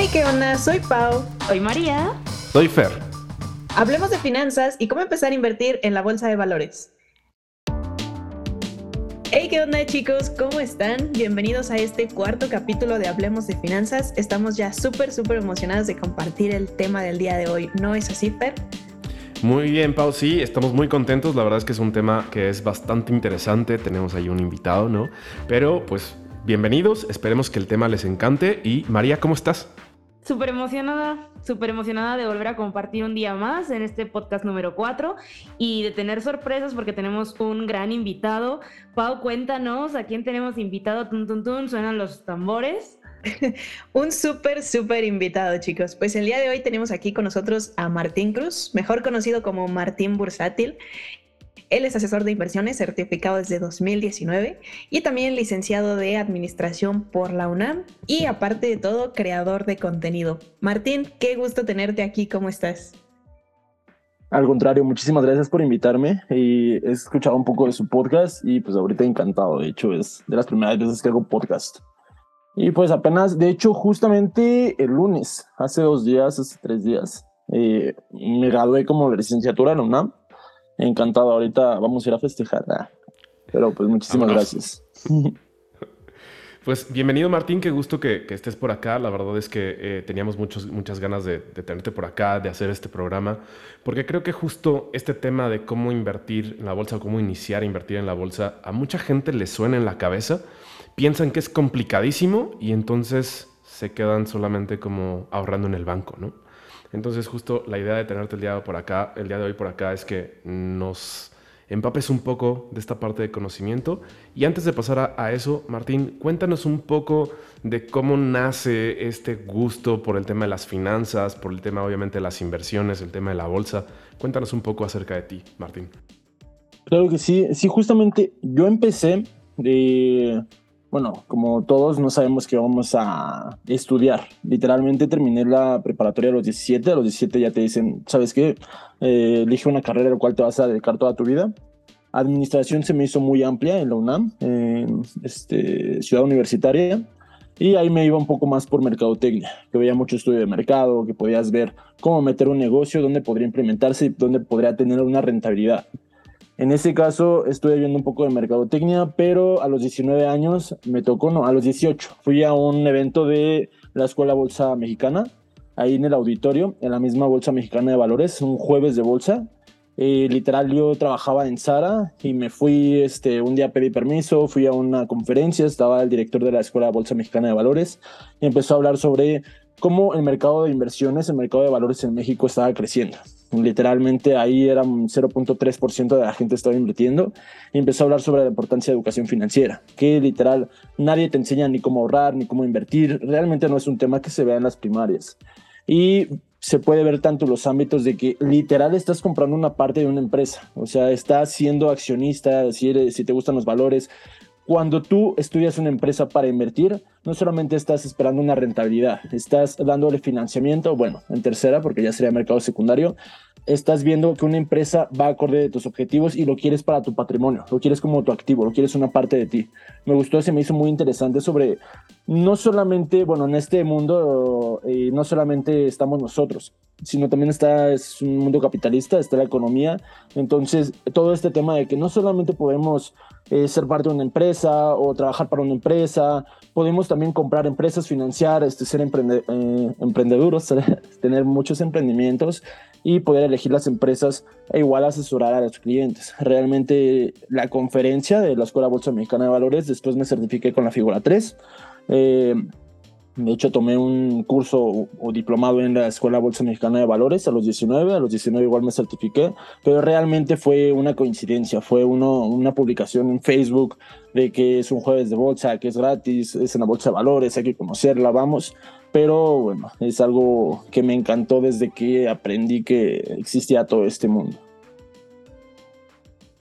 Hey, ¿qué onda? Soy Pau. Soy María. Soy Fer. Hablemos de finanzas y cómo empezar a invertir en la bolsa de valores. Hey, ¿qué onda chicos? ¿Cómo están? Bienvenidos a este cuarto capítulo de Hablemos de Finanzas. Estamos ya súper, súper emocionados de compartir el tema del día de hoy. ¿No es así, Fer? Muy bien, Pau. Sí, estamos muy contentos. La verdad es que es un tema que es bastante interesante. Tenemos ahí un invitado, ¿no? Pero pues bienvenidos. Esperemos que el tema les encante. Y María, ¿cómo estás? Súper emocionada, súper emocionada de volver a compartir un día más en este podcast número 4 y de tener sorpresas porque tenemos un gran invitado. Pau, cuéntanos a quién tenemos invitado. Tun, tun, tun, suenan los tambores. un súper, súper invitado, chicos. Pues el día de hoy tenemos aquí con nosotros a Martín Cruz, mejor conocido como Martín Bursátil. Él es asesor de inversiones certificado desde 2019 y también licenciado de Administración por la UNAM y aparte de todo, creador de contenido. Martín, qué gusto tenerte aquí, ¿cómo estás? Al contrario, muchísimas gracias por invitarme y he escuchado un poco de su podcast y pues ahorita encantado, de hecho es de las primeras veces que hago podcast. Y pues apenas, de hecho justamente el lunes, hace dos días, hace tres días, eh, me gradué como licenciatura en UNAM encantado. Ahorita vamos a ir a festejar. Ah, pero pues muchísimas gracias. Pues bienvenido Martín, qué gusto que, estés por acá. La verdad es que eh, teníamos muchos, muchas ganas de, tenerte por acá, de hacer este programa, porque creo que justo este tema de cómo invertir en la bolsa o cómo iniciar a invertir en la bolsa, a mucha gente le suena en la cabeza, piensan que es complicadísimo y entonces se quedan solamente como ahorrando en el banco, ¿no? Entonces justo la idea de tenerte el día, por acá, el día de hoy por acá es que nos empapes un poco de esta parte de conocimiento. Y antes de pasar a, eso, Martín, cuéntanos un poco de cómo nace este gusto por el tema de las finanzas, por el tema obviamente de las inversiones, el tema de la bolsa. Cuéntanos un poco acerca de ti, Martín. Claro que sí, sí, justamente yo empecé de bueno, como todos no sabemos qué vamos a estudiar. Literalmente terminé la preparatoria a los 17, a los 17 ya te dicen, ¿sabes qué? Eh, elige una carrera a la cual te vas a dedicar toda tu vida. Administración se me hizo muy amplia en la UNAM, en este, Ciudad Universitaria, y ahí me iba un poco más por mercadotecnia, que veía mucho estudio de mercado, que podías ver cómo meter un negocio, dónde podría implementarse y dónde podría tener una rentabilidad. En ese caso estuve viendo un poco de mercadotecnia, pero a los 19 años me tocó, no, a los 18. Fui a un evento de la Escuela Bolsa Mexicana, ahí en el auditorio, en la misma Bolsa Mexicana de Valores, un jueves de bolsa. Eh, literal, yo trabajaba en Sara y me fui, este, un día pedí permiso, fui a una conferencia, estaba el director de la Escuela Bolsa Mexicana de Valores y empezó a hablar sobre cómo el mercado de inversiones, el mercado de valores en México estaba creciendo. Literalmente ahí era un 0.3% de la gente estaba invirtiendo y empezó a hablar sobre la importancia de educación financiera, que literal nadie te enseña ni cómo ahorrar ni cómo invertir. Realmente no es un tema que se vea en las primarias. Y se puede ver tanto los ámbitos de que literal estás comprando una parte de una empresa, o sea, estás siendo accionista, si, si te gustan los valores, cuando tú estudias una empresa para invertir, no solamente estás esperando una rentabilidad, estás dándole financiamiento, bueno, en tercera, porque ya sería mercado secundario, estás viendo que una empresa va acorde de tus objetivos y lo quieres para tu patrimonio, lo quieres como tu activo, lo quieres una parte de ti. Me gustó, se me hizo muy interesante sobre, no solamente, bueno, en este mundo, eh, no solamente estamos nosotros, sino también está, es un mundo capitalista, está la economía, entonces todo este tema de que no solamente podemos eh, ser parte de una empresa o trabajar para una empresa. Podemos también comprar empresas, financiar, este, ser emprende, eh, emprendedores, tener muchos emprendimientos y poder elegir las empresas e igual asesorar a los clientes. Realmente la conferencia de la Escuela Bolsa Mexicana de Valores, después me certifiqué con la figura 3. De hecho, tomé un curso o, diplomado en la Escuela Bolsa Mexicana de Valores a los 19, a los 19 igual me certifiqué, pero realmente fue una coincidencia, fue uno, una publicación en Facebook de que es un jueves de bolsa, que es gratis, es en la Bolsa de Valores, hay que conocerla, vamos. Pero bueno, es algo que me encantó desde que aprendí que existía todo este mundo.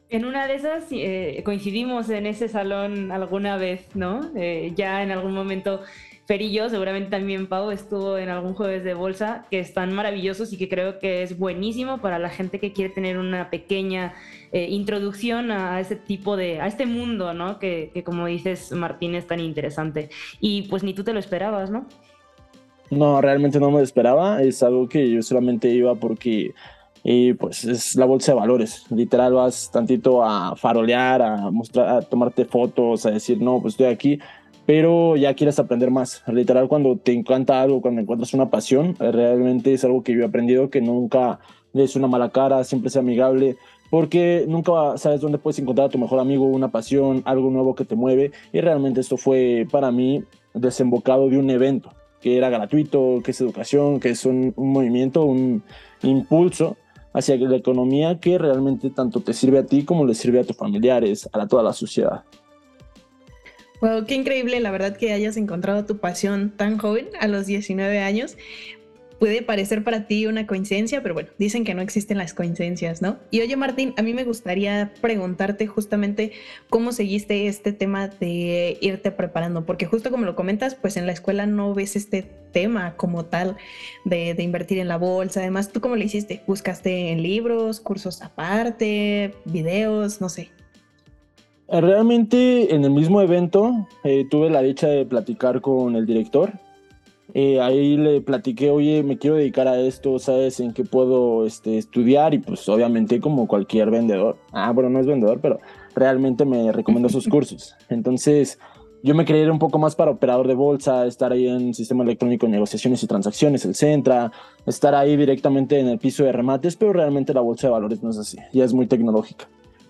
En una de esas eh, coincidimos en ese salón alguna vez, ¿no? Eh, ya en algún momento Yo, seguramente también Pau, estuvo en algún jueves de bolsa que están maravillosos y que creo que es buenísimo para la gente que quiere tener una pequeña eh, introducción a ese tipo de, a este mundo, ¿no? Que, que, como dices, Martín, es tan interesante. Y pues ni tú te lo esperabas, ¿no? No, realmente no me esperaba. Es algo que yo solamente iba porque y pues es la bolsa de valores. Literal vas tantito a farolear, a mostrar, a tomarte fotos, a decir, no, pues estoy aquí, pero ya quieres aprender más. Literal cuando te encanta algo, cuando encuentras una pasión, realmente es algo que yo he aprendido que nunca des una mala cara, siempre sea amigable, porque nunca sabes dónde puedes encontrar a tu mejor amigo, una pasión, algo nuevo que te mueve. Y realmente esto fue para mí desembocado de un evento que era gratuito, que es educación, que es un, un movimiento, un impulso hacia la economía que realmente tanto te sirve a ti como le sirve a tus familiares, a toda la sociedad. Wow, qué increíble, la verdad que hayas encontrado tu pasión tan joven, a los 19 años puede parecer para ti una coincidencia, pero bueno, dicen que no existen las coincidencias, ¿no? Y oye, Martín, a mí me gustaría preguntarte justamente cómo seguiste este tema de irte preparando, porque justo como lo comentas, pues en la escuela no ves este tema como tal de, invertir en la bolsa. Además, ¿tú cómo lo hiciste? ¿Buscaste en libros, cursos aparte, videos, no sé? Realmente en el mismo evento eh, tuve la dicha de platicar con el director eh, ahí le platiqué, oye, me quiero dedicar a esto, ¿sabes en qué puedo este, estudiar? Y pues obviamente como cualquier vendedor, ah, bueno, no es vendedor, pero realmente me recomiendo esos cursos. Entonces, yo me quería ir un poco más para operador de bolsa, estar ahí en sistema electrónico de negociaciones y transacciones, el Centra, estar ahí directamente en el piso de remates, pero realmente la bolsa de valores no es así, ya es muy tecnológica.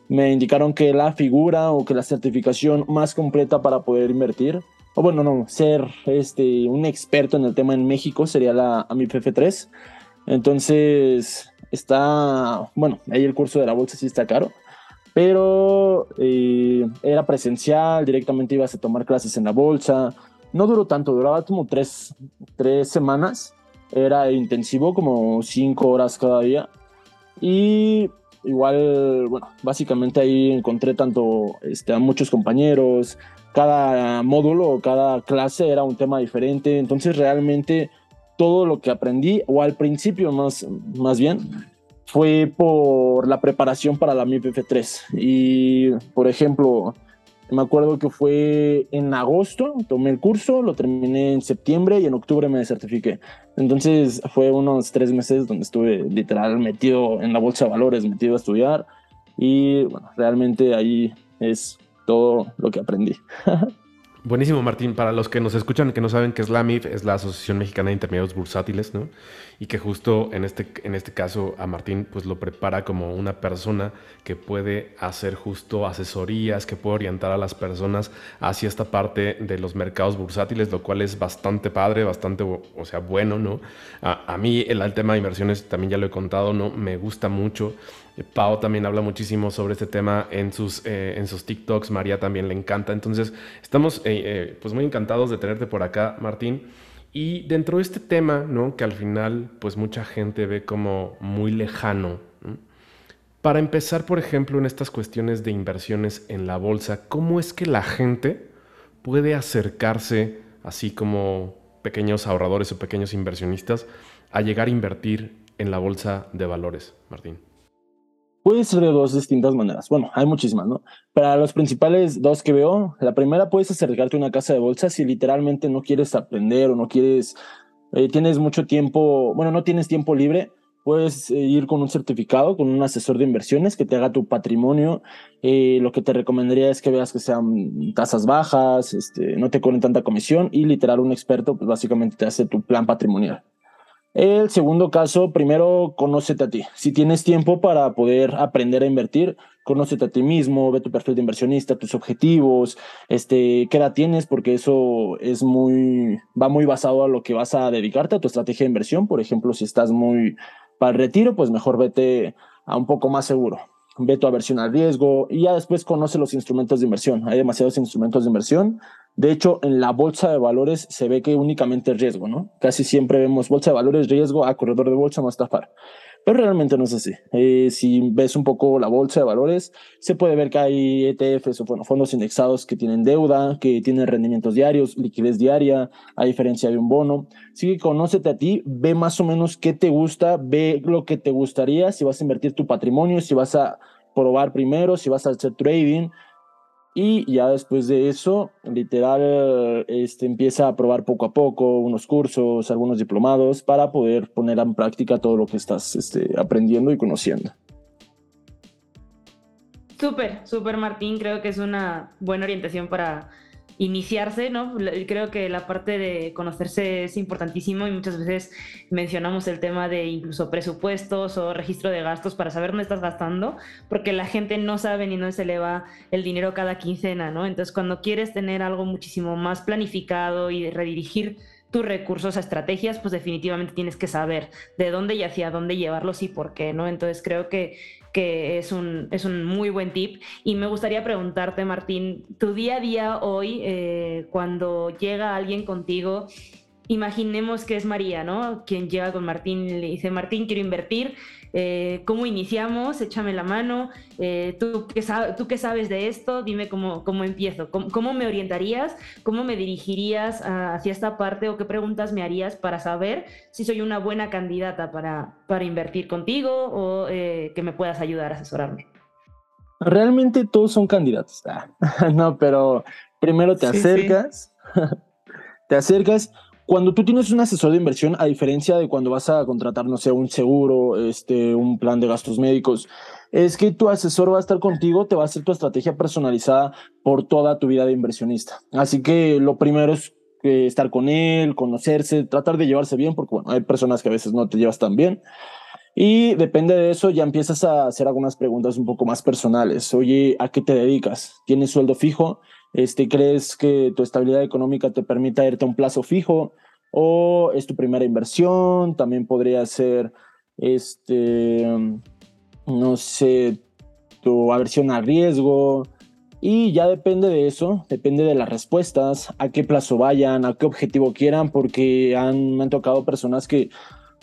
Me indicaron que la figura o que la certificación más completa para poder invertir o bueno, no, ser este, un experto en el tema en México sería la AMIP 3 Entonces, está, bueno, ahí el curso de la bolsa sí está caro, pero eh, era presencial, directamente ibas a tomar clases en la bolsa. No duró tanto, duraba como tres, tres semanas. Era intensivo, como cinco horas cada día. Y igual, bueno, básicamente ahí encontré tanto este, a muchos compañeros, cada módulo o cada clase era un tema diferente, entonces realmente todo lo que aprendí, o al principio más, más bien, fue por la preparación para la MIPF 3 Y, por ejemplo, me acuerdo que fue en agosto, tomé el curso, lo terminé en septiembre y en octubre me certifiqué. Entonces fue unos tres meses donde estuve literal metido en la bolsa de valores, metido a estudiar. Y bueno, realmente ahí es todo lo que aprendí. Buenísimo, Martín. Para los que nos escuchan que no saben qué es la MIF, es la Asociación Mexicana de Intermediarios Bursátiles, ¿no? Y que justo en este, en este caso a Martín pues lo prepara como una persona que puede hacer justo asesorías, que puede orientar a las personas hacia esta parte de los mercados bursátiles, lo cual es bastante padre, bastante, o sea, bueno, ¿no? A, a mí el, el tema de inversiones también ya lo he contado, ¿no? Me gusta mucho. Pau también habla muchísimo sobre este tema en sus, eh, en sus TikToks, María también le encanta. Entonces, estamos eh, eh, pues muy encantados de tenerte por acá, Martín. Y dentro de este tema, ¿no? que al final pues mucha gente ve como muy lejano, para empezar, por ejemplo, en estas cuestiones de inversiones en la bolsa, ¿cómo es que la gente puede acercarse, así como pequeños ahorradores o pequeños inversionistas, a llegar a invertir en la bolsa de valores, Martín? Puede ser de dos distintas maneras. Bueno, hay muchísimas, ¿no? Para los principales dos que veo, la primera puedes acercarte a una casa de bolsa si literalmente no quieres aprender o no quieres, eh, tienes mucho tiempo, bueno, no tienes tiempo libre, puedes eh, ir con un certificado, con un asesor de inversiones que te haga tu patrimonio. Eh, lo que te recomendaría es que veas que sean tasas bajas, este, no te cobren tanta comisión y literal un experto, pues básicamente te hace tu plan patrimonial. El segundo caso, primero, conócete a ti. Si tienes tiempo para poder aprender a invertir, conócete a ti mismo, ve tu perfil de inversionista, tus objetivos, este, qué edad tienes, porque eso es muy, va muy basado a lo que vas a dedicarte, a tu estrategia de inversión. Por ejemplo, si estás muy para el retiro, pues mejor vete a un poco más seguro. Ve tu aversión al riesgo y ya después conoce los instrumentos de inversión. Hay demasiados instrumentos de inversión de hecho, en la bolsa de valores se ve que únicamente es riesgo, ¿no? Casi siempre vemos bolsa de valores, riesgo, a corredor de bolsa, no estafar. Pero realmente no es así. Eh, si ves un poco la bolsa de valores, se puede ver que hay ETFs o fondos indexados que tienen deuda, que tienen rendimientos diarios, liquidez diaria, a diferencia de un bono. Así que conócete a ti, ve más o menos qué te gusta, ve lo que te gustaría, si vas a invertir tu patrimonio, si vas a probar primero, si vas a hacer trading, Y ya después de eso, literal, este, empieza a probar poco a poco unos cursos, algunos diplomados para poder poner en práctica todo lo que estás este, aprendiendo y conociendo. Súper, súper Martín, creo que es una buena orientación para iniciarse, ¿no? Creo que la parte de conocerse es importantísimo y muchas veces mencionamos el tema de incluso presupuestos o registro de gastos para saber dónde estás gastando, porque la gente no sabe ni dónde se le va el dinero cada quincena, ¿no? Entonces, cuando quieres tener algo muchísimo más planificado y redirigir tus recursos a estrategias, pues definitivamente tienes que saber de dónde y hacia dónde llevarlos y por qué, ¿no? Entonces creo que que es un, es un muy buen tip. Y me gustaría preguntarte, Martín, tu día a día hoy, eh, cuando llega alguien contigo, imaginemos que es María, ¿no? Quien llega con Martín y le dice, Martín, quiero invertir, eh, ¿cómo iniciamos? Échame la mano. Eh, ¿tú, qué ¿Tú qué sabes de esto? Dime cómo, cómo empiezo. ¿Cómo, me orientarías? ¿Cómo me dirigirías hacia esta parte o qué preguntas me harías para saber si soy una buena candidata para, para invertir contigo o eh, que me puedas ayudar a asesorarme? Realmente todos son candidatos. Ah, no, pero primero te acercas, te acercas cuando tú tienes un asesor de inversión, a diferencia de cuando vas a contratar, no sé, un seguro, este, un plan de gastos médicos, es que tu asesor va a estar contigo, te va a hacer tu estrategia personalizada por toda tu vida de inversionista. Así que lo primero es eh, estar con él, conocerse, tratar de llevarse bien, porque bueno, hay personas que a veces no te llevas tan bien. Y depende de eso, ya empiezas a hacer algunas preguntas un poco más personales. Oye, ¿a qué te dedicas? ¿Tienes sueldo fijo? Este, ¿Crees que tu estabilidad económica te permita irte a un plazo fijo? ¿O es tu primera inversión? También podría ser, este, no sé, tu aversión al riesgo. Y ya depende de eso, depende de las respuestas, a qué plazo vayan, a qué objetivo quieran, porque han, me han tocado personas que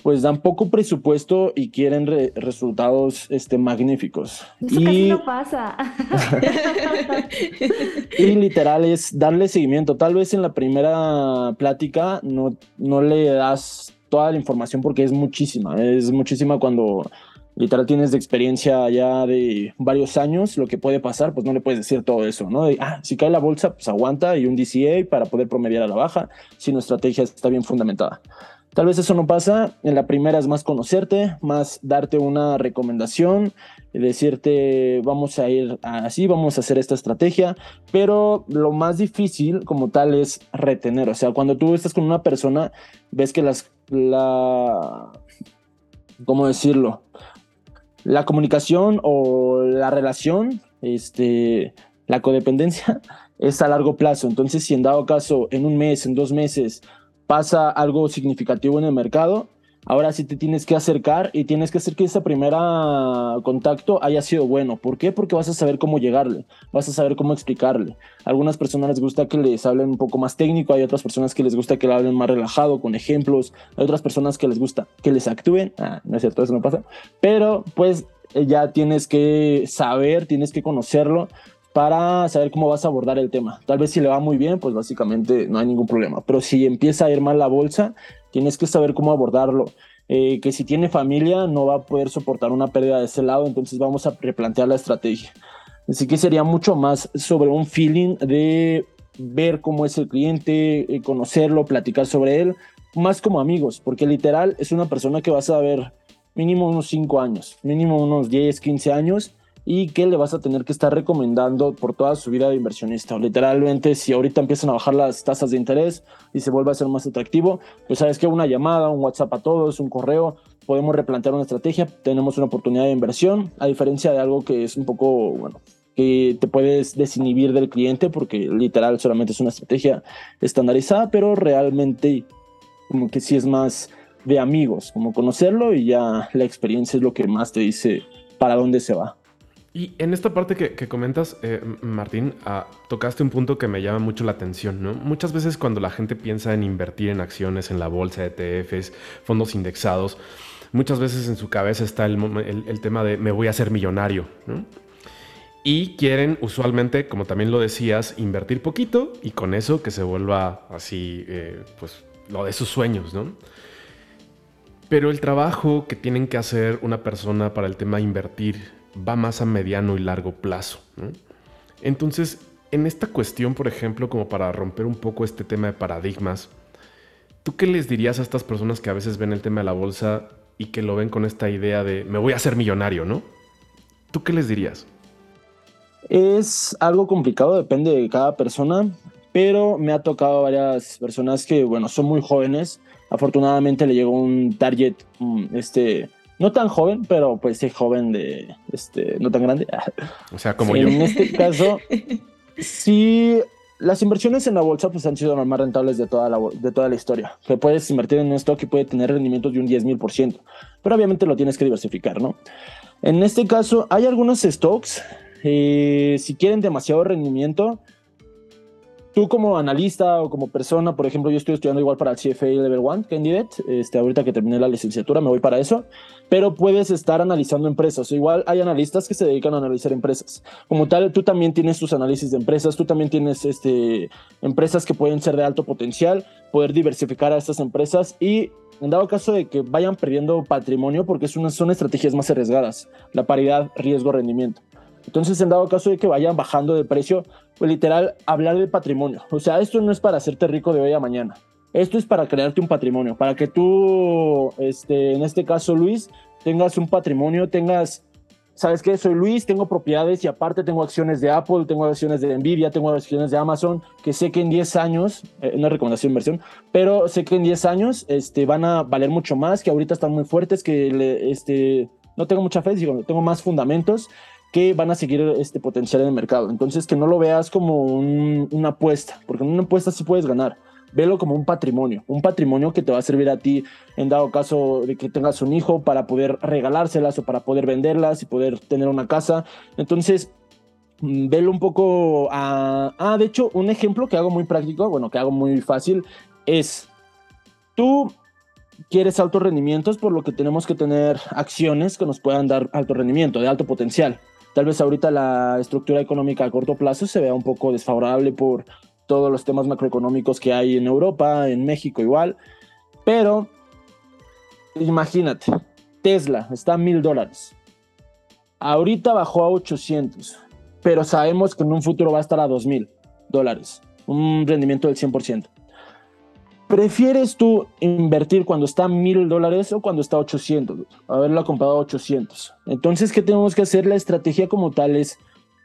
pues dan poco presupuesto y quieren resultados este, magníficos. Eso y... casi no pasa. y literal es darle seguimiento. Tal vez en la primera plática no, no le das toda la información porque es muchísima. Es muchísima cuando literal tienes de experiencia ya de varios años, lo que puede pasar, pues no le puedes decir todo eso, ¿no? ah, si cae la bolsa, pues aguanta y un DCA para poder promediar a la baja si nuestra estrategia está bien fundamentada. Tal vez eso no pasa. En la primera es más conocerte, más darte una recomendación, decirte vamos a ir así, vamos a hacer esta estrategia, pero lo más difícil como tal es retener. O sea, cuando tú estás con una persona, ves que las, la, ¿cómo decirlo? La comunicación o la relación, este, la codependencia es a largo plazo. Entonces, si en dado caso, en un mes, en dos meses, pasa algo significativo en el mercado, ahora sí te tienes que acercar y tienes que hacer que ese primer contacto haya sido bueno. ¿Por qué? Porque vas a saber cómo llegarle, vas a saber cómo explicarle. A algunas personas les gusta que les hablen un poco más técnico, hay otras personas que les gusta que le hablen más relajado, con ejemplos, hay otras personas que les gusta que les actúen. Ah, no es cierto, eso no pasa. Pero pues ya tienes que saber, tienes que conocerlo para saber cómo vas a abordar el tema. Tal vez si le va muy bien, pues básicamente no hay ningún problema. Pero si empieza a ir mal la bolsa, tienes que saber cómo abordarlo. Eh, que si tiene familia no va a poder soportar una pérdida de ese lado, entonces vamos a replantear la estrategia. Así que sería mucho más sobre un feeling de ver cómo es el cliente, eh, conocerlo, platicar sobre él, más como amigos, porque literal es una persona que vas a ver mínimo unos 5 años, mínimo unos 10, 15 años y que le vas a tener que estar recomendando por toda su vida de inversionista. Literalmente, si ahorita empiezan a bajar las tasas de interés y se vuelve a ser más atractivo, pues sabes que una llamada, un WhatsApp a todos, un correo, podemos replantear una estrategia, tenemos una oportunidad de inversión, a diferencia de algo que es un poco, bueno, que te puedes desinhibir del cliente porque literal solamente es una estrategia estandarizada, pero realmente como que sí es más de amigos, como conocerlo y ya la experiencia es lo que más te dice para dónde se va. Y en esta parte que, comentas, eh, Martín, ah, tocaste un punto que me llama mucho la atención, ¿no? Muchas veces cuando la gente piensa en invertir en acciones, en la bolsa, ETFs, fondos indexados, muchas veces en su cabeza está el, tema de me voy a hacer millonario, ¿no? Y quieren usualmente, como también lo decías, invertir poquito y con eso que se vuelva así, eh, pues, lo de sus sueños, ¿no? Pero el trabajo que tienen que hacer una persona para el tema invertir va más a mediano y largo plazo. Entonces, en esta cuestión, por ejemplo, como para romper un poco este tema de paradigmas, ¿tú qué les dirías a estas personas que a veces ven el tema de la bolsa y que lo ven con esta idea de me voy a hacer millonario, ¿no? ¿Tú qué les dirías? Es algo complicado, depende de cada persona, pero me ha tocado varias personas que, bueno, son muy jóvenes. Afortunadamente le llegó un target, mm, este, no tan joven, pero pues sí joven de, este, no tan grande. O sea, como yo. En este caso, sí, las inversiones en la bolsa pues han sido las más rentables de toda la, de toda la historia. Que puedes invertir en un stock y puede tener rendimientos de un 10 mil por ciento, pero obviamente lo tienes que diversificar, ¿no? En este caso, hay algunos stocks, eh, si quieren demasiado rendimiento, tú como analista o como persona, por ejemplo, yo estoy estudiando igual para el CFA Level 1 Candidate, este, ahorita que terminé la licenciatura me voy para eso, pero puedes estar analizando empresas. Igual hay analistas que se dedican a analizar empresas. Como tal, tú también tienes tus análisis de empresas, tú también tienes este, empresas que pueden ser de alto potencial, poder diversificar a estas empresas y en dado caso de que vayan perdiendo patrimonio, porque es una, son estrategias más arriesgadas, la paridad riesgo-rendimiento. Entonces, en dado caso de que vayan bajando de precio, pues literal, hablar de patrimonio. O sea, esto no es para hacerte rico de hoy a mañana. Esto es para crearte un patrimonio, para que tú, este, en este caso Luis, tengas un patrimonio, tengas, ¿sabes qué? Soy Luis, tengo propiedades y aparte tengo acciones de Apple, tengo acciones de Nvidia, tengo acciones de Amazon, que sé que en 10 años, eh, es recomendación inversión, pero sé que en 10 años este, van a valer mucho más, que ahorita están muy fuertes, que le, este, no tengo mucha fe, digo, tengo más fundamentos que van a seguir este potencial en el mercado. Entonces, que no lo veas como una apuesta, porque en una apuesta sí puedes ganar. Velo como un patrimonio, un patrimonio que te va a servir a ti en dado caso de que tengas un hijo para poder regalárselas o para poder venderlas y poder tener una casa. Entonces, mm, velo un poco a... Ah, de hecho, un ejemplo que hago muy práctico, bueno, que hago muy fácil, es tú quieres altos rendimientos, por lo que tenemos que tener acciones que nos puedan dar alto rendimiento, de alto potencial. Tal vez ahorita la estructura económica a corto plazo se vea un poco desfavorable por todos los temas macroeconómicos que hay en Europa, en México igual, pero imagínate, Tesla está a mil dólares. Ahorita bajó a 800, pero sabemos que en un futuro va a estar a dos mil dólares, un rendimiento del 100%. ¿Prefieres tú invertir cuando está a mil dólares o cuando está a 800? Haberlo comprado a 800. Entonces, ¿qué tenemos que hacer? La estrategia como tal es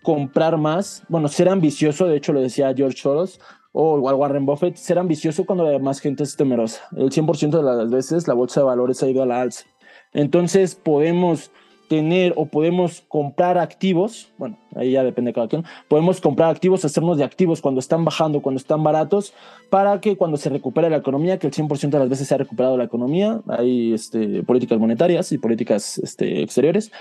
comprar más, bueno, ser ambicioso, de hecho lo decía George Soros o igual Warren Buffett, ser ambicioso cuando la más gente es temerosa. El 100% de las veces la bolsa de valores ha ido a la alza. Entonces podemos tener o podemos comprar activos, bueno, ahí ya depende de cada quien, podemos comprar activos, hacernos de activos cuando están bajando, cuando están baratos, para que cuando se recupere la economía, que el 100% de las veces se ha recuperado la economía, hay este, políticas monetarias y políticas este, exteriores,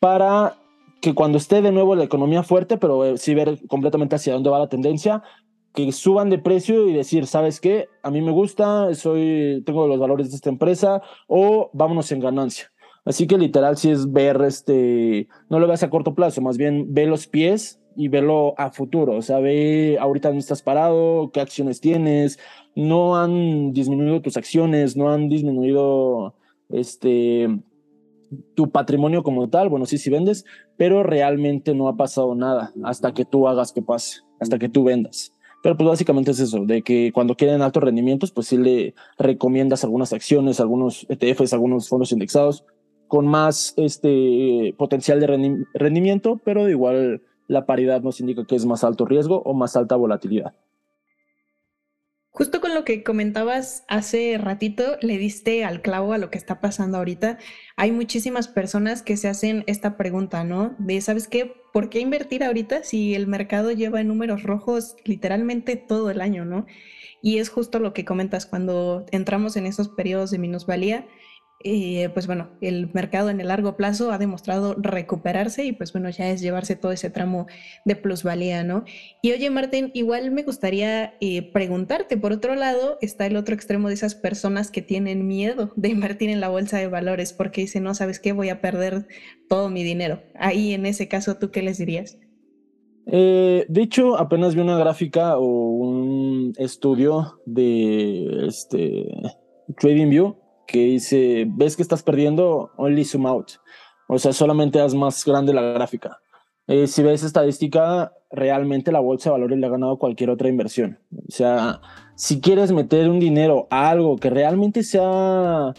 para que cuando esté de nuevo la economía fuerte, pero eh, sí ver completamente hacia dónde va la tendencia, que suban de precio y decir, ¿sabes qué? A mí me gusta, soy, tengo los valores de esta empresa, o vámonos en ganancia Así que literal si es ver, este, no lo veas a corto plazo, más bien ve los pies y verlo a futuro. O sea, ve ahorita dónde estás parado, qué acciones tienes. No han disminuido tus acciones, no han disminuido este tu patrimonio como tal. Bueno, sí, sí vendes, pero realmente no ha pasado nada hasta que tú hagas que pase, hasta que tú vendas. Pero pues básicamente es eso, de que cuando quieren altos rendimientos, pues sí le recomiendas algunas acciones, algunos ETFs, algunos fondos indexados, con más este, potencial de rendimiento, pero de igual la paridad nos indica que es más alto riesgo o más alta volatilidad. Justo con lo que comentabas hace ratito, le diste al clavo a lo que está pasando ahorita. Hay muchísimas personas que se hacen esta pregunta, ¿no? De, ¿sabes qué? ¿Por qué invertir ahorita si el mercado lleva números rojos literalmente todo el año, ¿no? Y es justo lo que comentas cuando entramos en esos periodos de minusvalía eh, pues bueno, el mercado en el largo plazo ha demostrado recuperarse y pues bueno, ya es llevarse todo ese tramo de plusvalía, ¿no? Y oye, Martín, igual me gustaría eh, preguntarte, por otro lado, está el otro extremo de esas personas que tienen miedo de invertir en la bolsa de valores porque dicen, no, ¿sabes qué? Voy a perder todo mi dinero. Ahí en ese caso, ¿tú qué les dirías? Eh, de hecho, apenas vi una gráfica o un estudio de este TradingView que dice, ves que estás perdiendo, only zoom out. O sea, solamente haz más grande la gráfica. Eh, si ves estadística, realmente la bolsa de valores le ha ganado cualquier otra inversión. O sea, si quieres meter un dinero a algo que realmente sea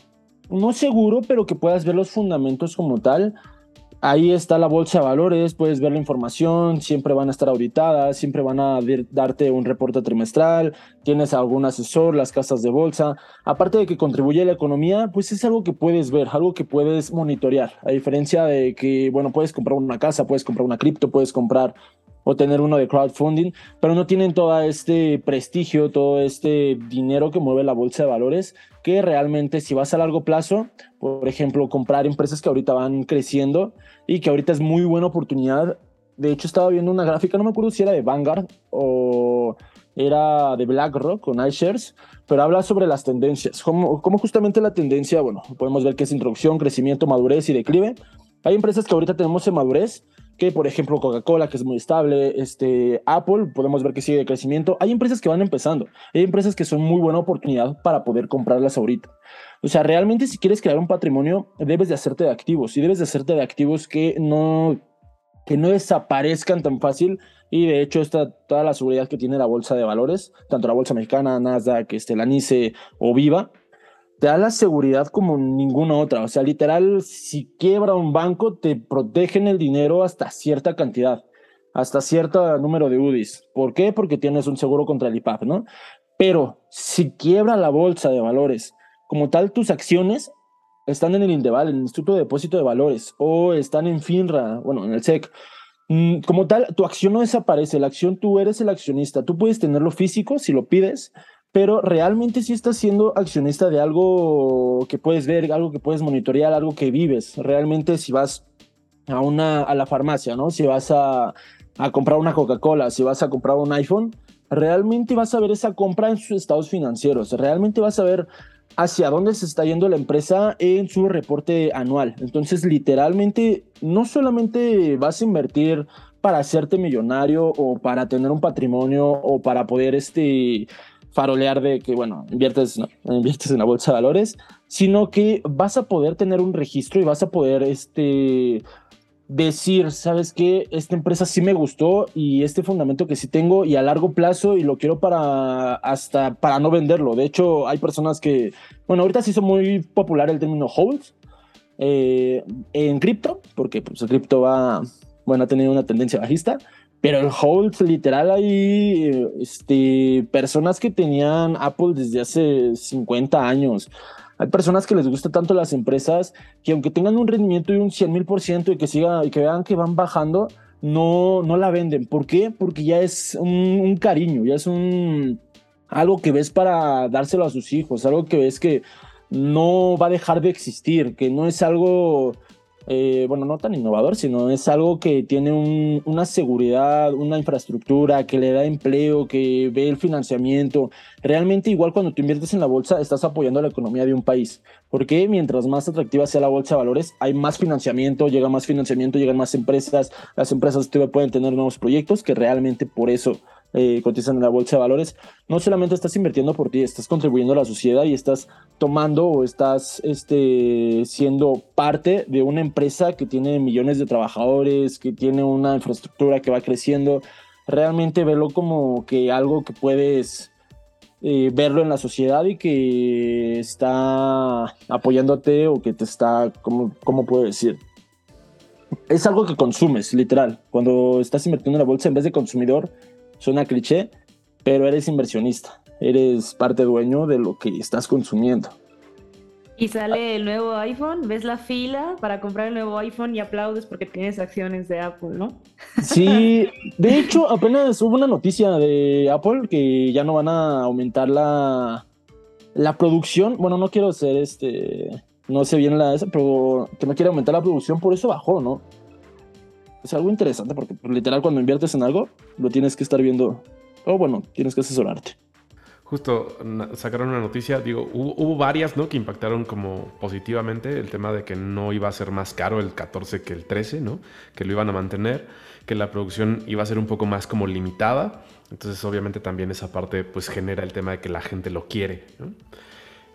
no seguro, pero que puedas ver los fundamentos como tal, Ahí está la bolsa de valores, puedes ver la información, siempre van a estar auditadas, siempre van a darte un reporte trimestral, tienes algún asesor, las casas de bolsa. Aparte de que contribuye a la economía, pues es algo que puedes ver, algo que puedes monitorear. A diferencia de que, bueno, puedes comprar una casa, puedes comprar una cripto, puedes comprar o tener uno de crowdfunding, pero no tienen todo este prestigio, todo este dinero que mueve la bolsa de valores, que realmente si vas a largo plazo, por ejemplo, comprar empresas que ahorita van creciendo y que ahorita es muy buena oportunidad. De hecho, estaba viendo una gráfica, no me acuerdo si era de Vanguard o era de BlackRock con iShares, pero habla sobre las tendencias, como, como justamente la tendencia, bueno, podemos ver que es introducción, crecimiento, madurez y declive. Hay empresas que ahorita tenemos en madurez, que por ejemplo Coca-Cola, que es muy estable, este, Apple, podemos ver que sigue de crecimiento. Hay empresas que van empezando, hay empresas que son muy buena oportunidad para poder comprarlas ahorita. O sea, realmente si quieres crear un patrimonio, debes de hacerte de activos y debes de hacerte de activos que no, que no desaparezcan tan fácil. Y de hecho, está toda la seguridad que tiene la bolsa de valores, tanto la bolsa mexicana, Nasdaq, este, la NICE o Viva, te da la seguridad como ninguna otra. O sea, literal, si quiebra un banco, te protegen el dinero hasta cierta cantidad, hasta cierto número de UDIs. ¿Por qué? Porque tienes un seguro contra el IPAP, ¿no? Pero si quiebra la bolsa de valores, como tal, tus acciones están en el Indeval, en el Instituto de Depósito de Valores, o están en FINRA, bueno, en el SEC. Mm, como tal, tu acción no desaparece, la acción tú eres el accionista, tú puedes tenerlo físico si lo pides, pero realmente sí estás siendo accionista de algo que puedes ver, algo que puedes monitorear, algo que vives. Realmente si vas a, una, a la farmacia, ¿no? Si vas a, a comprar una Coca-Cola, si vas a comprar un iPhone, realmente vas a ver esa compra en sus estados financieros, realmente vas a ver hacia dónde se está yendo la empresa en su reporte anual. Entonces, literalmente, no solamente vas a invertir para hacerte millonario o para tener un patrimonio o para poder este farolear de que, bueno, inviertes, inviertes en la bolsa de valores, sino que vas a poder tener un registro y vas a poder este, decir, ¿sabes qué? Esta empresa sí me gustó y este fundamento que sí tengo y a largo plazo y lo quiero para hasta para no venderlo. De hecho, hay personas que, bueno, ahorita se hizo muy popular el término holds eh, en cripto, porque pues, el cripto va, bueno, ha tenido una tendencia bajista, pero el hold, literal, hay este, personas que tenían Apple desde hace 50 años. Hay personas que les gusta tanto las empresas que aunque tengan un rendimiento de un 100 mil por ciento y que siga y que vean que van bajando, no, no la venden. ¿Por qué? Porque ya es un, un cariño, ya es un algo que ves para dárselo a sus hijos, algo que ves que no va a dejar de existir, que no es algo eh, bueno, no tan innovador, sino es algo que tiene una seguridad, una infraestructura, que le da empleo, que ve el financiamiento. Realmente igual cuando tú inviertes en la bolsa, estás apoyando la economía de un país. Porque mientras más atractiva sea la bolsa de valores, hay más financiamiento, llega más financiamiento, llegan más empresas, las empresas pueden tener nuevos proyectos que realmente por eso eh, cotizan en la bolsa de valores, no solamente estás invirtiendo por ti, estás contribuyendo a la sociedad y estás tomando o estás este, siendo parte de una empresa que tiene millones de trabajadores, que tiene una infraestructura que va creciendo. Realmente verlo como que algo que puedes eh, verlo en la sociedad y que está apoyándote o que te está, ¿cómo, ¿cómo puedo decir? Es algo que consumes, literal. Cuando estás invirtiendo en la bolsa, en vez de consumidor, Suena cliché, pero eres inversionista. Eres parte dueño de lo que estás consumiendo. Y sale el nuevo iPhone, ves la fila para comprar el nuevo iPhone y aplaudes porque tienes acciones de Apple, ¿no? Sí, de hecho apenas hubo una noticia de Apple que ya no van a aumentar la, la producción. Bueno, no quiero ser este, no sé bien la esa, pero que no quiere aumentar la producción, por eso bajó, ¿no? Es algo interesante porque pues, literal cuando inviertes en algo lo tienes que estar viendo o bueno, tienes que asesorarte. Justo sacaron una noticia, digo, hubo, varias, ¿no? Que impactaron como positivamente el tema de que no iba a ser más caro el 14 que el 13, ¿no? Que lo iban a mantener, que la producción iba a ser un poco más como limitada. Entonces, obviamente también esa parte pues genera el tema de que la gente lo quiere, ¿no?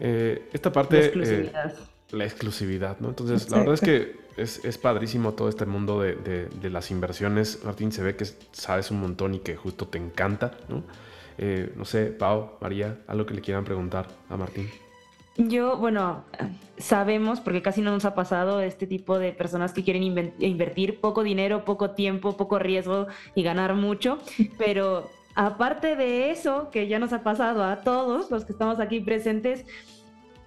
Eh, esta parte... la exclusividad, ¿no? Entonces, la verdad es que es, padrísimo todo este mundo de, las inversiones. Martín, se ve que sabes un montón y que justo te encanta, ¿no? Eh, no sé, Pau, María, algo que le quieran preguntar a Martín. Yo, bueno, sabemos, porque casi no nos ha pasado, este tipo de personas que quieren invertir poco dinero, poco tiempo, poco riesgo y ganar mucho, pero aparte de eso, que ya nos ha pasado a todos los que estamos aquí presentes,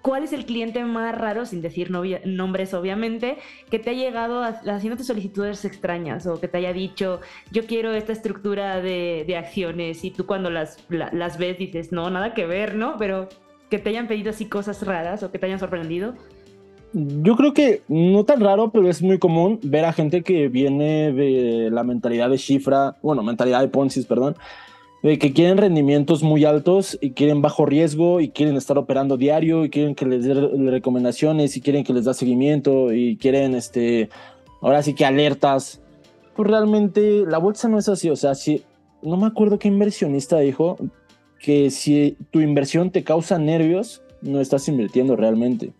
¿cuál es el cliente más raro, sin decir nombres obviamente, que te ha llegado haciéndote solicitudes extrañas o que te haya dicho, yo quiero esta estructura de, acciones y tú cuando las, las ves dices, no, nada que ver, ¿no? Pero que te hayan pedido así cosas raras o que te hayan sorprendido. Yo creo que no tan raro, pero es muy común ver a gente que viene de la mentalidad de cifra, bueno, mentalidad de Ponzi, perdón, de que quieren rendimientos muy altos y quieren bajo riesgo y quieren estar operando diario y quieren que les dé recomendaciones y quieren que les da seguimiento y quieren, este, ahora sí que alertas. Pues realmente la bolsa no es así, o sea, si, no me acuerdo qué inversionista dijo que si tu inversión te causa nervios, no estás invirtiendo realmente.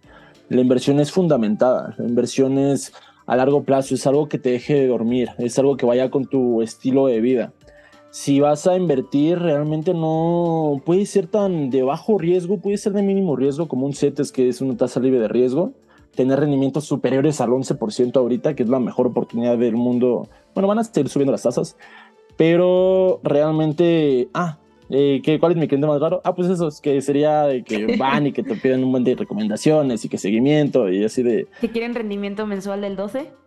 La inversión es fundamentada, la inversión es a largo plazo, es algo que te deje de dormir, es algo que vaya con tu estilo de vida si vas a invertir, realmente no puede ser tan de bajo riesgo, puede ser de mínimo riesgo como un CETES, que es una tasa libre de riesgo, tener rendimientos superiores al 11% ahorita, que es la mejor oportunidad del mundo. Bueno, van a seguir subiendo las tasas, pero realmente, ah, eh, ¿cuál es mi cliente más raro? Ah, pues eso, es que sería de que van y que te piden un buen de recomendaciones y que seguimiento y así de... ¿Si quieren rendimiento mensual del 12?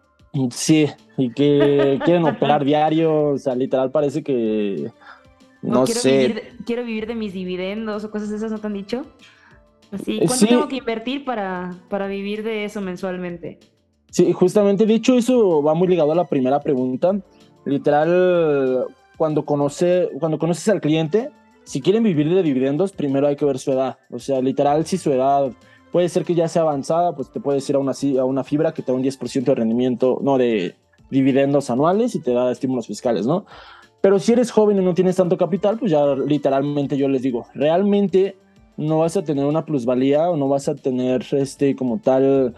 Sí, y que quieren operar diario, o sea, literal parece que no, quiero sé. Vivir quiero vivir de mis dividendos o cosas de esas, ¿no te han dicho? Así, ¿cuánto tengo que invertir para, para vivir de eso mensualmente? Sí, justamente, de hecho, eso va muy ligado a la primera pregunta. Literal, cuando, conoce, cuando conoces al cliente, si quieren vivir de dividendos, primero hay que ver su edad. O sea, literal, si su edad Puede ser que ya sea avanzada, pues te puedes ir a una, a una fibra que te da un 10% de rendimiento, no de dividendos anuales y te da estímulos fiscales, ¿no? Pero si eres joven y no tienes tanto capital, pues ya literalmente yo les digo, realmente no vas a tener una plusvalía o no vas a tener este como tal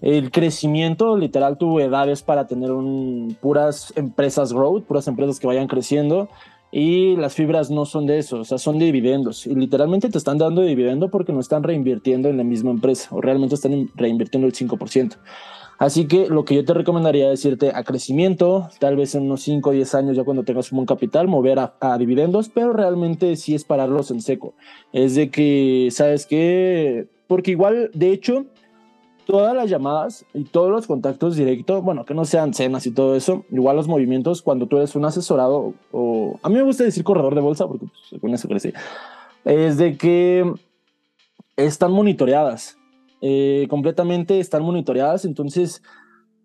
el crecimiento, literal tu edad es para tener un, puras empresas growth, puras empresas que vayan creciendo y las fibras no son de eso, o sea, son de dividendos. Y literalmente te están dando dividendo porque no están reinvirtiendo en la misma empresa o realmente están reinvirtiendo el 5%. Así que lo que yo te recomendaría es irte a crecimiento, tal vez en unos 5 o 10 años ya cuando tengas un buen capital, mover a, a, dividendos, pero realmente sí es pararlos en seco. Es de que, ¿sabes qué? Porque igual, de hecho, todas las llamadas y todos los contactos directos, bueno, que no sean cenas y todo eso, igual los movimientos cuando tú eres un asesorado o a mí me gusta decir corredor de bolsa porque pues, con eso crecí, es de que están monitoreadas, eh, completamente están monitoreadas, entonces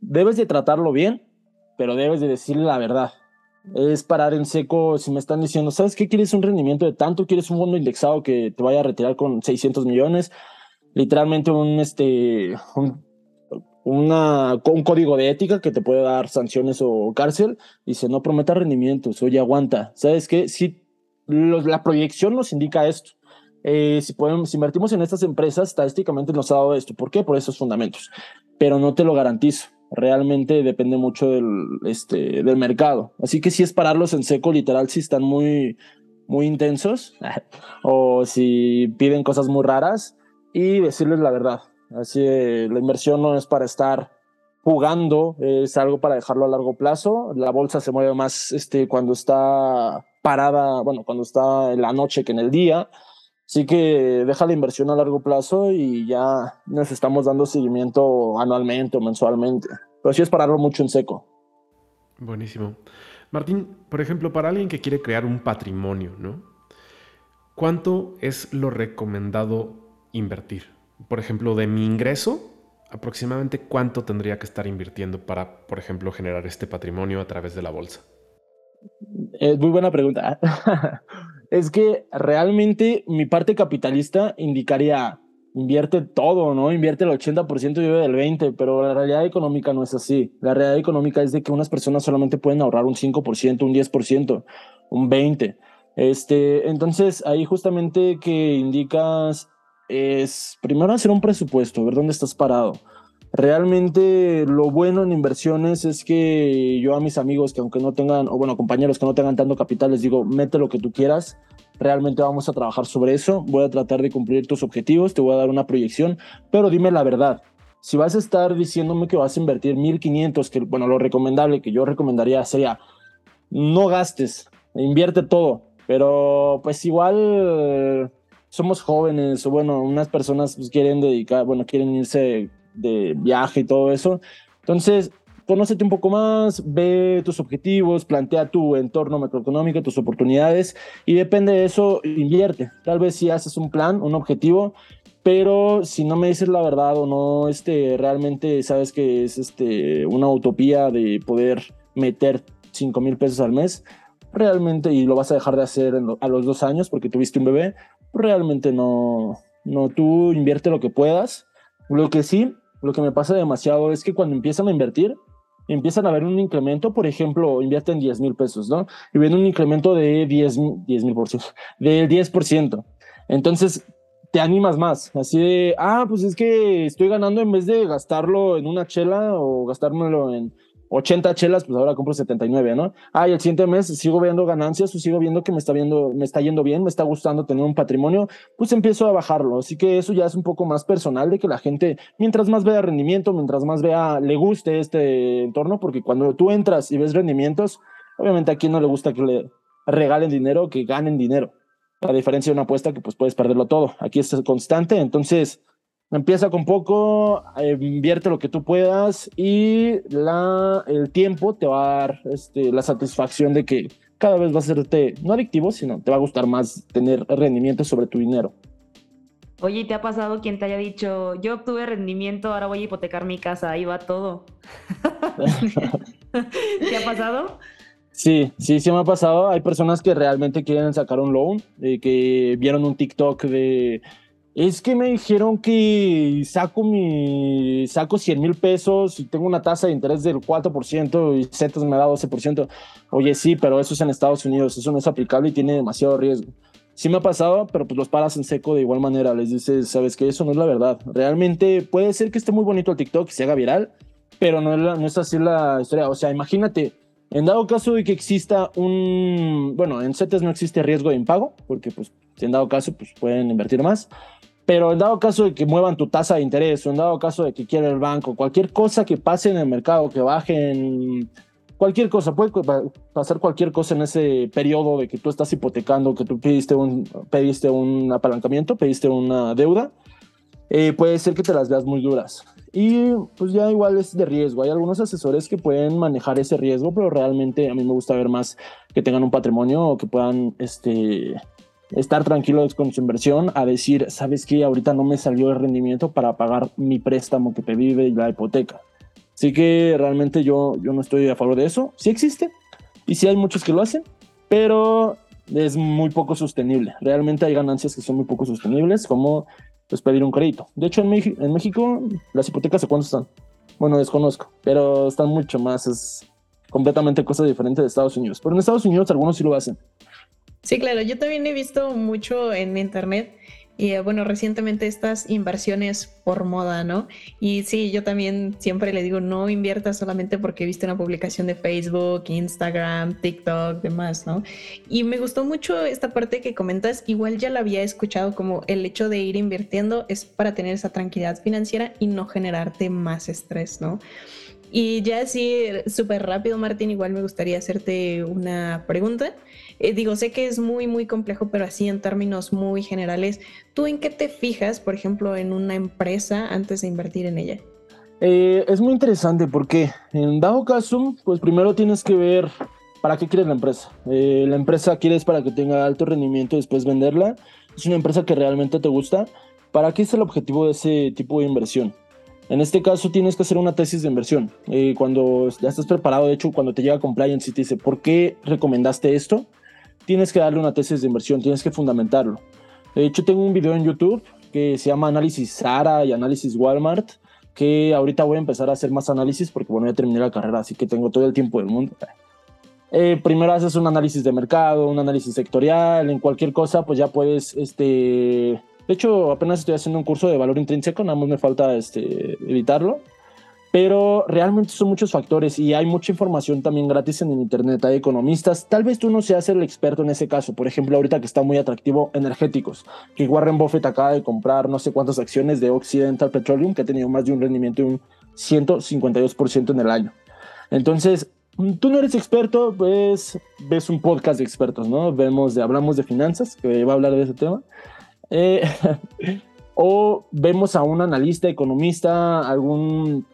debes de tratarlo bien, pero debes de decirle la verdad. Es parar en seco si me están diciendo, ¿sabes qué? ¿Quieres un rendimiento de tanto? ¿Quieres un fondo indexado que te vaya a retirar con 600 millones? Literalmente un, este, un, una, un código de ética que te puede dar sanciones o cárcel. Dice, no prometa rendimientos, oye, aguanta. ¿Sabes qué? Si la proyección nos indica esto. Eh, si, podemos, si invertimos en estas empresas, estadísticamente nos ha dado esto. ¿Por qué? Por esos fundamentos. Pero no te lo garantizo. Realmente depende mucho del, este, del mercado. Así que si es pararlos en seco, literal, si están muy, muy intensos o si piden cosas muy raras, y decirles la verdad. Así, la inversión no es para estar jugando, es algo para dejarlo a largo plazo. La bolsa se mueve más este, cuando está parada, bueno, cuando está en la noche que en el día. Así que deja la inversión a largo plazo y ya nos estamos dando seguimiento anualmente o mensualmente. Pero sí es pararlo mucho en seco. Buenísimo. Martín, por ejemplo, para alguien que quiere crear un patrimonio, ¿no? ¿Cuánto es lo recomendado invertir? Por ejemplo, de mi ingreso, aproximadamente cuánto tendría que estar invirtiendo para, por ejemplo, generar este patrimonio a través de la bolsa. Es muy buena pregunta. es que realmente mi parte capitalista indicaría invierte todo, ¿no? Invierte el 80% y vive del 20%, pero la realidad económica no es así. La realidad económica es de que unas personas solamente pueden ahorrar un 5%, un 10%, un 20%. Este, entonces, ahí justamente que indicas es primero hacer un presupuesto, ver dónde estás parado. Realmente lo bueno en inversiones es que yo a mis amigos que aunque no tengan, o bueno, compañeros que no tengan tanto capital, les digo, mete lo que tú quieras, realmente vamos a trabajar sobre eso, voy a tratar de cumplir tus objetivos, te voy a dar una proyección, pero dime la verdad. Si vas a estar diciéndome que vas a invertir 1500, que bueno, lo recomendable que yo recomendaría sería no gastes, invierte todo, pero pues igual somos jóvenes o bueno, unas personas pues, quieren dedicar, bueno, quieren irse de viaje y todo eso. Entonces, conócete un poco más, ve tus objetivos, plantea tu entorno macroeconómico, tus oportunidades y depende de eso, invierte. Tal vez si haces un plan, un objetivo, pero si no me dices la verdad o no, este, realmente sabes que es este, una utopía de poder meter 5 mil pesos al mes, realmente, y lo vas a dejar de hacer a los dos años porque tuviste un bebé, realmente no, no, tú invierte lo que puedas. Lo que sí, lo que me pasa demasiado es que cuando empiezan a invertir, empiezan a ver un incremento, por ejemplo, invierten 10 mil pesos, ¿no? Y ven un incremento de 10 mil por ciento, del 10%. Entonces, te animas más, así de, ah, pues es que estoy ganando en vez de gastarlo en una chela o gastármelo en 80 chelas, pues ahora compro 79, ¿no? Ah, y el siguiente mes sigo viendo ganancias o sigo viendo que me está viendo, me está yendo bien, me está gustando tener un patrimonio, pues empiezo a bajarlo. Así que eso ya es un poco más personal de que la gente, mientras más vea rendimiento, mientras más vea, le guste este entorno, porque cuando tú entras y ves rendimientos, obviamente a quien no le gusta que le regalen dinero, que ganen dinero. A diferencia de una apuesta que pues puedes perderlo todo. Aquí es constante, entonces Empieza con poco, eh, invierte lo que tú puedas y la, el tiempo te va a dar este, la satisfacción de que cada vez va a serte no adictivo, sino te va a gustar más tener rendimiento sobre tu dinero. Oye, ¿te ha pasado quien te haya dicho, yo obtuve rendimiento, ahora voy a hipotecar mi casa, ahí va todo? ¿Te ha pasado? Sí, sí, sí me ha pasado. Hay personas que realmente quieren sacar un loan, eh, que vieron un TikTok de es que me dijeron que saco mi saco 100 mil pesos y tengo una tasa de interés del 4% y Zetas me da 12%. Oye, sí, pero eso es en Estados Unidos, eso no es aplicable y tiene demasiado riesgo. Sí me ha pasado, pero pues los paras en seco de igual manera. Les dices, sabes que eso no es la verdad. Realmente puede ser que esté muy bonito el TikTok y se haga viral, pero no es, no es así la historia. O sea, imagínate, en dado caso de que exista un, bueno, en CETES no existe riesgo de impago, porque pues en dado caso pues pueden invertir más. Pero en dado caso de que muevan tu tasa de interés, o en dado caso de que quiera el banco, cualquier cosa que pase en el mercado, que bajen, cualquier cosa, puede pasar cualquier cosa en ese periodo de que tú estás hipotecando, que tú pediste un, pediste un apalancamiento, pediste una deuda, eh, puede ser que te las veas muy duras. Y pues ya igual es de riesgo. Hay algunos asesores que pueden manejar ese riesgo, pero realmente a mí me gusta ver más que tengan un patrimonio o que puedan este, estar tranquilos con su inversión a decir, sabes que ahorita no me salió el rendimiento para pagar mi préstamo que pedí de la hipoteca. Así que realmente yo, yo no estoy a favor de eso. Sí existe y sí hay muchos que lo hacen, pero es muy poco sostenible. Realmente hay ganancias que son muy poco sostenibles, como pues, pedir un crédito. De hecho, en, en México las hipotecas a cuánto están. Bueno, desconozco, pero están mucho más. Es completamente cosa diferente de Estados Unidos. Pero en Estados Unidos algunos sí lo hacen. Sí, claro, yo también he visto mucho en internet y eh, bueno, recientemente estas inversiones por moda, ¿no? Y sí, yo también siempre le digo, no inviertas solamente porque viste una publicación de Facebook, Instagram, TikTok, demás, ¿no? Y me gustó mucho esta parte que comentas, igual ya la había escuchado como el hecho de ir invirtiendo es para tener esa tranquilidad financiera y no generarte más estrés, ¿no? Y ya así, súper rápido, Martín, igual me gustaría hacerte una pregunta. Eh, digo, sé que es muy, muy complejo, pero así en términos muy generales, ¿tú en qué te fijas, por ejemplo, en una empresa antes de invertir en ella? Eh, es muy interesante porque en dado caso, pues primero tienes que ver para qué quieres la empresa. Eh, la empresa quieres para que tenga alto rendimiento y después venderla. Es una empresa que realmente te gusta. ¿Para qué es el objetivo de ese tipo de inversión? En este caso tienes que hacer una tesis de inversión. cuando ya estás preparado, de hecho, cuando te llega compliance y te dice, ¿por qué recomendaste esto? tienes que darle una tesis de inversión, tienes que fundamentarlo. De hecho, tengo un video en YouTube que se llama Análisis Sara y Análisis Walmart, que ahorita voy a empezar a hacer más análisis porque, bueno, ya terminé la carrera, así que tengo todo el tiempo del mundo. Eh, primero haces un análisis de mercado, un análisis sectorial, en cualquier cosa, pues ya puedes este, De hecho, apenas estoy haciendo un curso de valor intrínseco, nada más me falta este, editarlo. Pero realmente son muchos factores y hay mucha información también gratis en Internet. Hay economistas. Tal vez tú no seas el experto en ese caso. Por ejemplo, ahorita que está muy atractivo energéticos, que Warren Buffett acaba de comprar no sé cuántas acciones de Occidental Petroleum, que ha tenido más de un rendimiento de un 152% en el año. Entonces, tú no eres experto, pues ves un podcast de expertos, ¿no? Vemos de, hablamos de finanzas, que va a hablar de ese tema. Eh, o vemos a un analista, economista, algún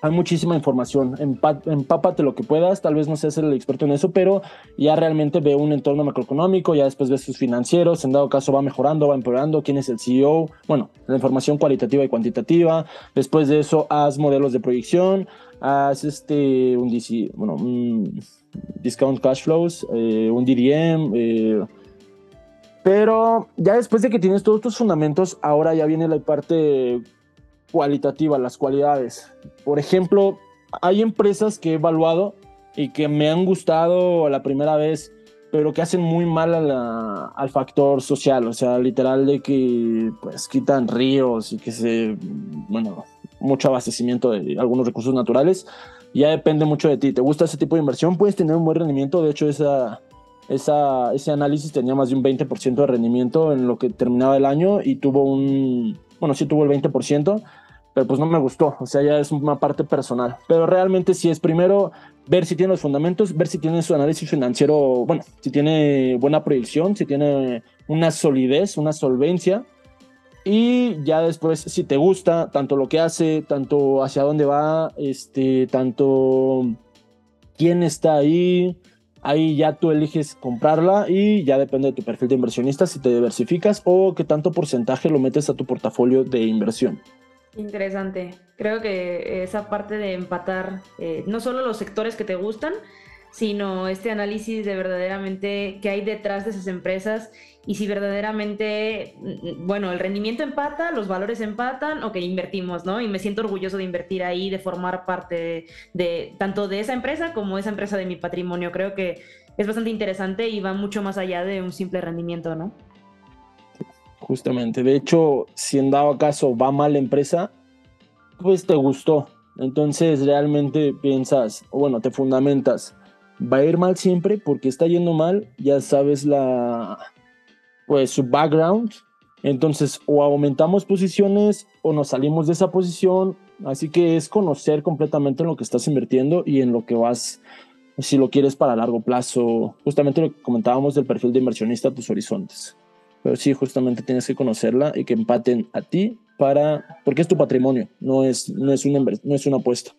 hay muchísima información, empápate lo que puedas, tal vez no seas el experto en eso, pero ya realmente ve un entorno macroeconómico, ya después ves sus financieros, en dado caso va mejorando, va empeorando, quién es el CEO, bueno, la información cualitativa y cuantitativa, después de eso haz modelos de proyección, haz este, un, DC, bueno, un discount cash flows, eh, un DDM, eh, pero ya después de que tienes todos tus fundamentos, ahora ya viene la parte cualitativa, las cualidades. Por ejemplo, hay empresas que he evaluado y que me han gustado la primera vez, pero que hacen muy mal al factor social, o sea, literal de que pues quitan ríos y que se, bueno, mucho abastecimiento de algunos recursos naturales. Ya depende mucho de ti. ¿Te gusta ese tipo de inversión? Puedes tener un buen rendimiento. De hecho, esa, esa, ese análisis tenía más de un 20% de rendimiento en lo que terminaba el año y tuvo un, bueno, sí tuvo el 20%, pero pues no me gustó, o sea, ya es una parte personal. Pero realmente sí es primero ver si tiene los fundamentos, ver si tiene su análisis financiero, bueno, si tiene buena proyección, si tiene una solidez, una solvencia. Y ya después, si te gusta tanto lo que hace, tanto hacia dónde va, este, tanto quién está ahí, Ahí ya tú eliges comprarla y ya depende de tu perfil de inversionista si te diversificas o qué tanto porcentaje lo metes a tu portafolio de inversión. Interesante. Creo que esa parte de empatar eh, no solo los sectores que te gustan, sino este análisis de verdaderamente qué hay detrás de esas empresas y si verdaderamente, mm, bueno, el rendimiento empata, los valores empatan, ok, invertimos, ¿no? Y me siento orgulloso de invertir ahí, de formar parte de, tanto de esa empresa como esa empresa de mi patrimonio. Creo que es bastante interesante y va mucho más allá de un simple rendimiento, ¿no? Justamente, de hecho, si en dado caso va mal la empresa, pues te gustó. Entonces realmente piensas, bueno, te fundamentas, va a ir mal siempre porque está yendo mal, ya sabes la, pues su background. Entonces, o aumentamos posiciones o nos salimos de esa posición. Así que es conocer completamente en lo que estás invirtiendo y en lo que vas, si lo quieres para largo plazo. Justamente lo que comentábamos del perfil de inversionista, tus horizontes. Pero sí, justamente tienes que conocerla y que empaten a ti para, porque es tu patrimonio, no es, no es, una, no es una apuesta.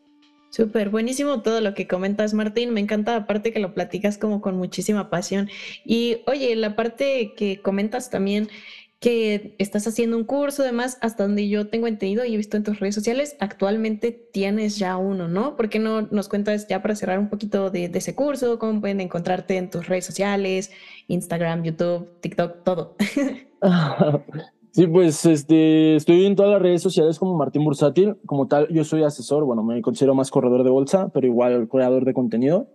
Súper, buenísimo todo lo que comentas, Martín. Me encanta aparte que lo platicas como con muchísima pasión. Y oye, la parte que comentas también que estás haciendo un curso, además, hasta donde yo tengo entendido y he visto en tus redes sociales, actualmente tienes ya uno, ¿no? ¿Por qué no nos cuentas ya para cerrar un poquito de, ese curso? ¿Cómo pueden encontrarte en tus redes sociales, Instagram, YouTube, TikTok, todo? Sí, pues este, estoy en todas las redes sociales como Martín Bursátil. Como tal, yo soy asesor, bueno, me considero más corredor de bolsa, pero igual creador de contenido.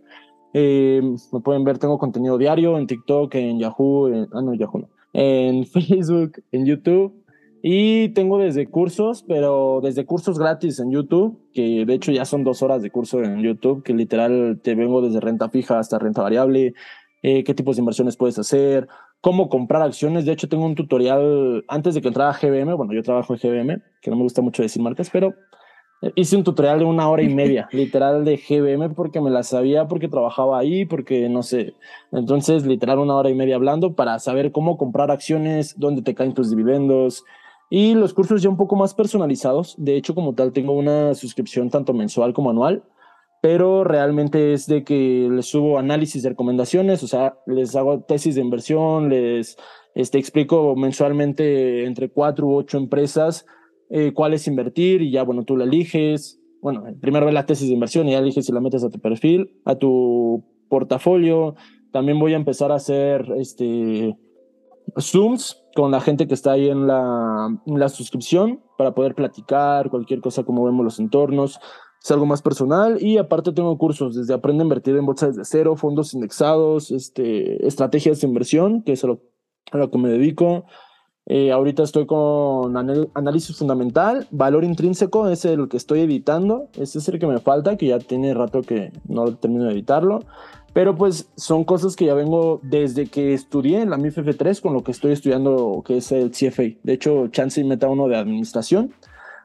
Eh, me pueden ver, tengo contenido diario en TikTok, en Yahoo, en, ah, no, Yahoo no, en Facebook, en YouTube. Y tengo desde cursos, pero desde cursos gratis en YouTube, que de hecho ya son dos horas de curso en YouTube, que literal te vengo desde renta fija hasta renta variable, eh, qué tipos de inversiones puedes hacer, cómo comprar acciones. De hecho, tengo un tutorial antes de que entrara a GBM. Bueno, yo trabajo en GBM, que no me gusta mucho decir marcas, pero eh, hice un tutorial de una hora y media, literal de GBM, porque me la sabía, porque trabajaba ahí, porque no sé. Entonces, literal, una hora y media hablando para saber cómo comprar acciones, dónde te caen tus dividendos. Y los cursos ya un poco más personalizados. De hecho, como tal, tengo una suscripción tanto mensual como anual pero realmente es de que les subo análisis de recomendaciones, o sea, les hago tesis de inversión, les este, explico mensualmente entre cuatro u ocho empresas eh, cuáles invertir y ya, bueno, tú la eliges. Bueno, primero ve la tesis de inversión y ya eliges si la metes a tu perfil, a tu portafolio. También voy a empezar a hacer este, Zooms con la gente que está ahí en la, en la suscripción para poder platicar cualquier cosa, como vemos los entornos es algo más personal y aparte tengo cursos desde aprende a invertir en bolsa desde cero, fondos indexados, este, estrategias de inversión, que es a lo, a lo que me dedico. Eh, ahorita estoy con análisis fundamental, valor intrínseco, es el que estoy editando, ese es el que me falta, que ya tiene rato que no termino de editarlo. Pero pues son cosas que ya vengo desde que estudié en la MIFF 3 con lo que estoy estudiando, que es el CFA. De hecho, chance y meta uno de administración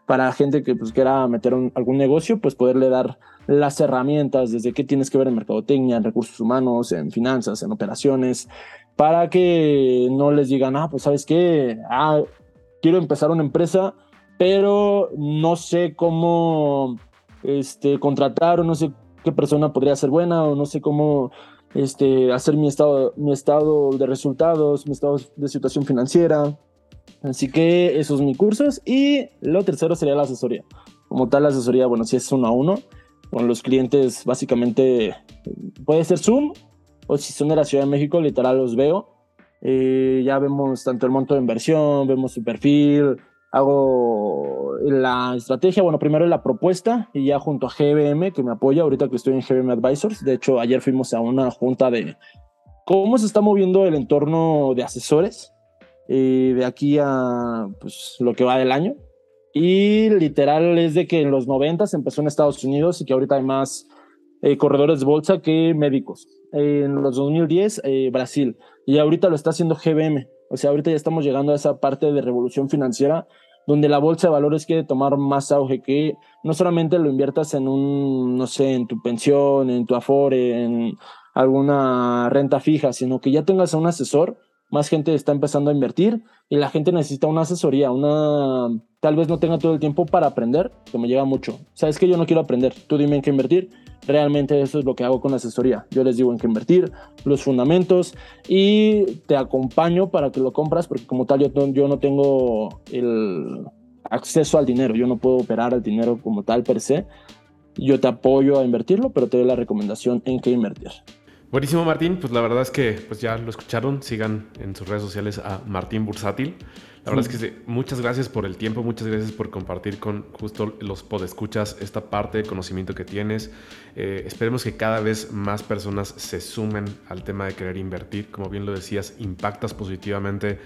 para gente que pues quiera meter algún negocio, pues poderle dar las herramientas desde qué tienes que ver en mercadotecnia, en recursos humanos, en finanzas, en operaciones, para que no les digan, ah, pues sabes qué, ah, quiero empezar una empresa, pero no sé cómo este, contratar o no sé qué persona podría ser buena o no sé cómo este, hacer mi estado, mi estado de resultados, mi estado de situación financiera. Así que esos son mis cursos. Y lo tercero sería la asesoría. Como tal, la asesoría, bueno, si es uno a uno, con los clientes básicamente puede ser Zoom o si son de la Ciudad de México, literal los veo. Eh, ya vemos tanto el monto de inversión, vemos su perfil, hago la estrategia, bueno, primero la propuesta y ya junto a GBM que me apoya ahorita que estoy en GBM Advisors. De hecho, ayer fuimos a una junta de cómo se está moviendo el entorno de asesores eh, de aquí a pues, lo que va del año. Y literal es de que en los 90 se empezó en Estados Unidos y que ahorita hay más eh, corredores de bolsa que médicos. en los 2010, eh, Brasil. Y ahorita lo está haciendo GBM. O sea, ahorita ya estamos llegando a esa parte de revolución financiera donde la bolsa de valores quiere tomar más auge, que no solamente lo inviertas en un, no sé, en tu pensión, en tu afore, en alguna renta fija, sino que ya tengas a un asesor, más gente está empezando a invertir y la gente necesita una asesoría, una, tal vez no tenga todo el tiempo para aprender, que me llega mucho. Sabes que yo no quiero aprender, tú dime en qué invertir Realmente eso es lo que hago con la asesoría. Yo les digo en qué invertir, los fundamentos y te acompaño para que lo compras porque como tal yo, yo no tengo el acceso al dinero, yo no puedo operar el dinero como tal per se. Yo te apoyo a invertirlo, pero te doy la recomendación en qué invertir. Buenísimo Martín, pues la verdad es que pues ya lo escucharon, sigan en sus redes sociales a Martín Bursátil. La verdad es que muchas gracias por el tiempo, muchas gracias por compartir con justo los podescuchas esta parte de conocimiento que tienes. Eh, esperemos que cada vez más personas se sumen al tema de querer invertir. Como bien lo decías, impactas positivamente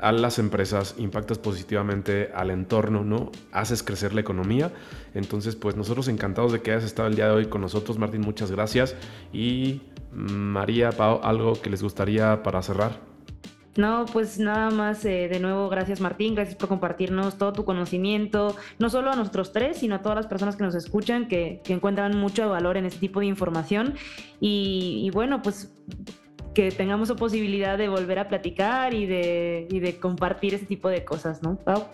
a las empresas, impactas positivamente al entorno, ¿no? Haces crecer la economía. Entonces, pues nosotros encantados de que hayas estado el día de hoy con nosotros, Martín, muchas gracias. Y María, Pau, algo que les gustaría para cerrar. No, pues nada más, eh, de nuevo, gracias Martín, gracias por compartirnos todo tu conocimiento, no solo a nosotros tres, sino a todas las personas que nos escuchan, que, encuentran mucho valor en este tipo de información. Y, bueno, pues que tengamos la posibilidad de volver a platicar y de, y de compartir ese tipo de cosas, ¿no? Pau.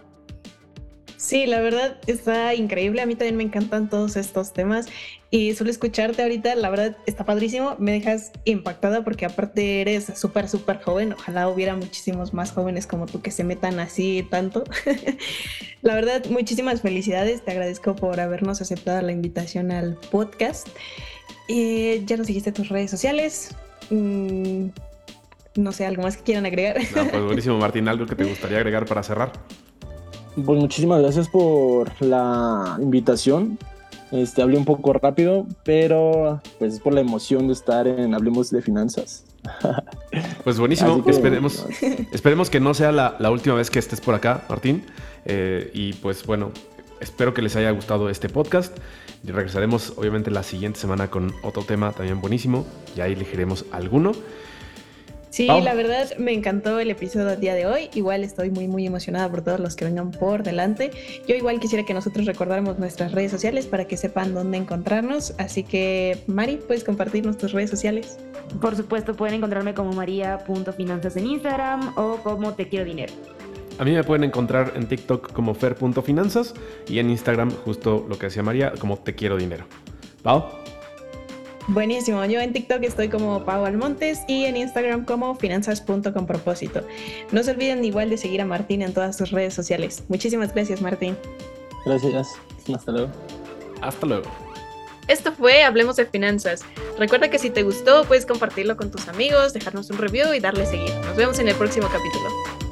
Sí, la verdad está increíble. A mí también me encantan todos estos temas y suelo escucharte ahorita. La verdad está padrísimo. Me dejas impactada porque aparte eres súper, súper joven. Ojalá hubiera muchísimos más jóvenes como tú que se metan así tanto. la verdad, muchísimas felicidades. Te agradezco por habernos aceptado la invitación al podcast. y ya nos seguiste tus redes sociales. Mm, no sé, algo más que quieran agregar. pues buenísimo, Martín. ¿Algo que te gustaría agregar para cerrar? Pues muchísimas gracias por la invitación. Este, hablé un poco rápido, pero pues es por la emoción de estar en Hablemos de Finanzas. Pues buenísimo, esperemos, esperemos que no sea la, última vez que estés por acá, Martín. Eh, y pues bueno, espero que les haya gustado este podcast. Y regresaremos obviamente la siguiente semana con otro tema también buenísimo. Y ahí elegiremos alguno. Sí, la verdad me encantó el episodio del día de hoy. Igual estoy muy, muy emocionada por todos los que vengan por delante. Yo igual quisiera que nosotros recordáramos nuestras redes sociales para que sepan dónde encontrarnos. Así que, Mari, ¿puedes compartir nuestras redes sociales? Por supuesto, pueden encontrarme como maría.finanzas en Instagram o como te quiero dinero. A mí me pueden encontrar en TikTok como fer.finanzas y en Instagram justo lo que decía María, como te quiero dinero. ¿Pau? Buenísimo, yo en TikTok estoy como Pau Almontes y en Instagram como finanzas.com propósito. No se olviden igual de seguir a Martín en todas sus redes sociales. Muchísimas gracias Martín. Gracias, hasta luego. Hasta luego. Esto fue Hablemos de Finanzas. Recuerda que si te gustó puedes compartirlo con tus amigos, dejarnos un review y darle seguir. Nos vemos en el próximo capítulo.